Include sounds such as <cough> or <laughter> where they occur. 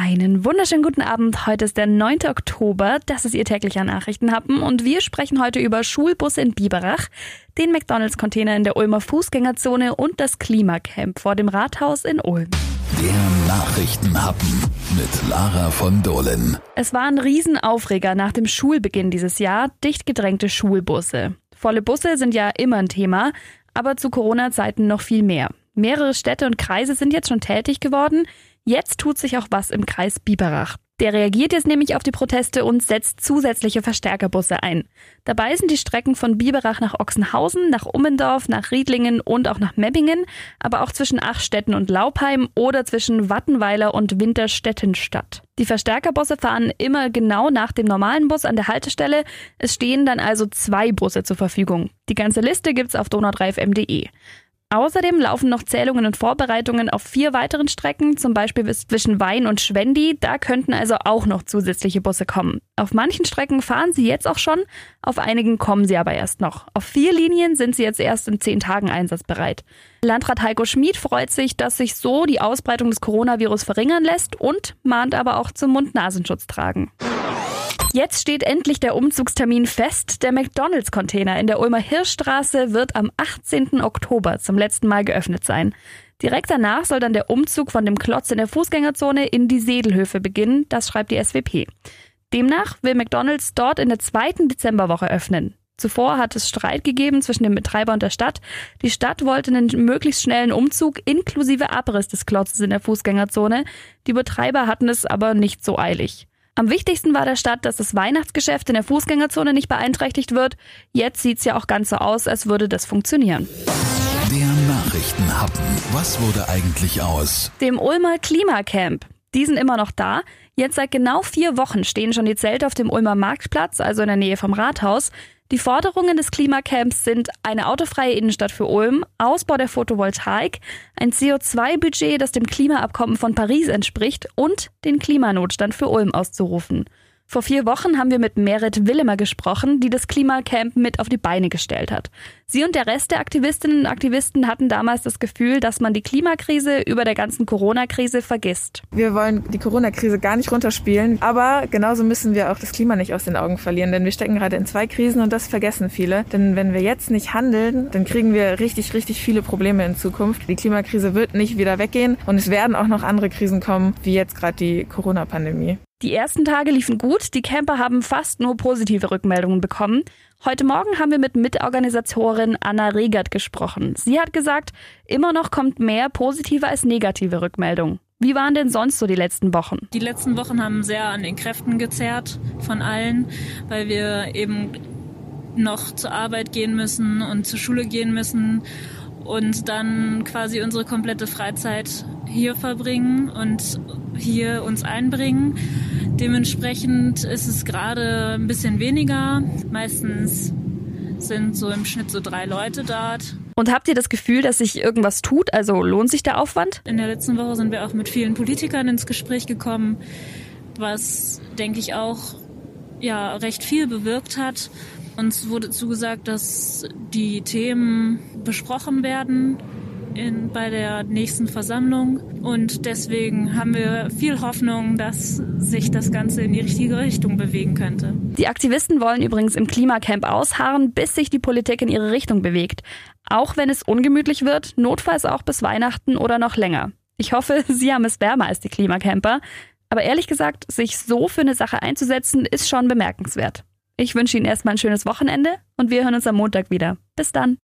Einen wunderschönen guten Abend. Heute ist der 9. Oktober. Das ist Ihr täglicher Nachrichtenhappen und wir sprechen heute über Schulbusse in Biberach, den McDonalds-Container in der Ulmer Fußgängerzone und das Klimacamp vor dem Rathaus in Ulm. Der Nachrichtenhappen mit Lara von Dohlen. Es war ein Riesenaufreger nach dem Schulbeginn dieses Jahr, dicht gedrängte Schulbusse. Volle Busse sind ja immer ein Thema, aber zu Corona-Zeiten noch viel mehr. Mehrere Städte und Kreise sind jetzt schon tätig geworden. Jetzt tut sich auch was im Kreis Biberach. Der reagiert jetzt nämlich auf die Proteste und setzt zusätzliche Verstärkerbusse ein. Dabei sind die Strecken von Biberach nach Ochsenhausen, nach Ummendorf, nach Riedlingen und auch nach Mebbingen, aber auch zwischen Achstetten und Laupheim oder zwischen Wattenweiler und Winterstettenstadt. Die Verstärkerbusse fahren immer genau nach dem normalen Bus an der Haltestelle. Es stehen dann also zwei Busse zur Verfügung. Die ganze Liste gibt's auf donau3fm.de. Außerdem laufen noch Zählungen und Vorbereitungen auf vier weiteren Strecken, zum Beispiel zwischen Wein und Schwendi. Da könnten also auch noch zusätzliche Busse kommen. Auf manchen Strecken fahren sie jetzt auch schon, auf einigen kommen sie aber erst noch. Auf vier Linien sind sie jetzt erst in zehn Tagen einsatzbereit. Landrat Heiko Schmid freut sich, dass sich so die Ausbreitung des Coronavirus verringern lässt und mahnt aber auch zum Mund-Nasenschutz tragen. Jetzt steht endlich der Umzugstermin fest. Der McDonalds-Container in der Ulmer Hirschstraße wird am 18. Oktober zum letzten Mal geöffnet sein. Direkt danach soll dann der Umzug von dem Klotz in der Fußgängerzone in die Sedelhöfe beginnen, das schreibt die SWP. Demnach will McDonalds dort in der zweiten Dezemberwoche öffnen. Zuvor hat es Streit gegeben zwischen dem Betreiber und der Stadt. Die Stadt wollte einen möglichst schnellen Umzug inklusive Abriss des Klotzes in der Fußgängerzone. Die Betreiber hatten es aber nicht so eilig. Am wichtigsten war der Stadt, dass das Weihnachtsgeschäft in der Fußgängerzone nicht beeinträchtigt wird. Jetzt sieht's ja auch ganz so aus, als würde das funktionieren. Der Nachrichtenhappen. Was wurde eigentlich aus? Dem Ulmer Klimacamp. Die sind immer noch da. Jetzt seit genau vier Wochen stehen schon die Zelte auf dem Ulmer Marktplatz, also in der Nähe vom Rathaus. Die Forderungen des Klimacamps sind eine autofreie Innenstadt für Ulm, Ausbau der Photovoltaik, ein CO2-Budget, das dem Klimaabkommen von Paris entspricht und den Klimanotstand für Ulm auszurufen. Vor vier Wochen haben wir mit Merit Willemer gesprochen, die das Klimacamp mit auf die Beine gestellt hat. Sie und der Rest der Aktivistinnen und Aktivisten hatten damals das Gefühl, dass man die Klimakrise über der ganzen Corona-Krise vergisst. Wir wollen die Corona-Krise gar nicht runterspielen, aber genauso müssen wir auch das Klima nicht aus den Augen verlieren, denn wir stecken gerade in zwei Krisen und das vergessen viele. Denn wenn wir jetzt nicht handeln, dann kriegen wir richtig, richtig viele Probleme in Zukunft. Die Klimakrise wird nicht wieder weggehen und es werden auch noch andere Krisen kommen, wie jetzt gerade die Corona-Pandemie. Die ersten Tage liefen gut, die Camper haben fast nur positive Rückmeldungen bekommen. Heute Morgen haben wir mit Mitorganisatorin Anna Regert gesprochen. Sie hat gesagt, immer noch kommt mehr positive als negative Rückmeldungen. Wie waren denn sonst so die letzten Wochen? Die letzten Wochen haben sehr an den Kräften gezerrt von allen, weil wir eben noch zur Arbeit gehen müssen und zur Schule gehen müssen und dann quasi unsere komplette Freizeit hier verbringen und hier uns einbringen. Dementsprechend ist es gerade ein bisschen weniger. Meistens sind so im Schnitt so drei Leute dort. Und habt ihr das Gefühl, dass sich irgendwas tut? Also lohnt sich der Aufwand? In der letzten Woche sind wir auch mit vielen Politikern ins Gespräch gekommen, was, denke ich, auch ja, recht viel bewirkt hat. Uns wurde zugesagt, dass die Themen besprochen werden in, bei der nächsten Versammlung. Und deswegen haben wir viel Hoffnung, dass sich das Ganze in die richtige Richtung bewegen könnte. Die Aktivisten wollen übrigens im Klimacamp ausharren, bis sich die Politik in ihre Richtung bewegt. Auch wenn es ungemütlich wird, notfalls auch bis Weihnachten oder noch länger. Ich hoffe, <laughs> Sie haben es wärmer als die Klimacamper. Aber ehrlich gesagt, sich so für eine Sache einzusetzen, ist schon bemerkenswert. Ich wünsche Ihnen erstmal ein schönes Wochenende und wir hören uns am Montag wieder. Bis dann.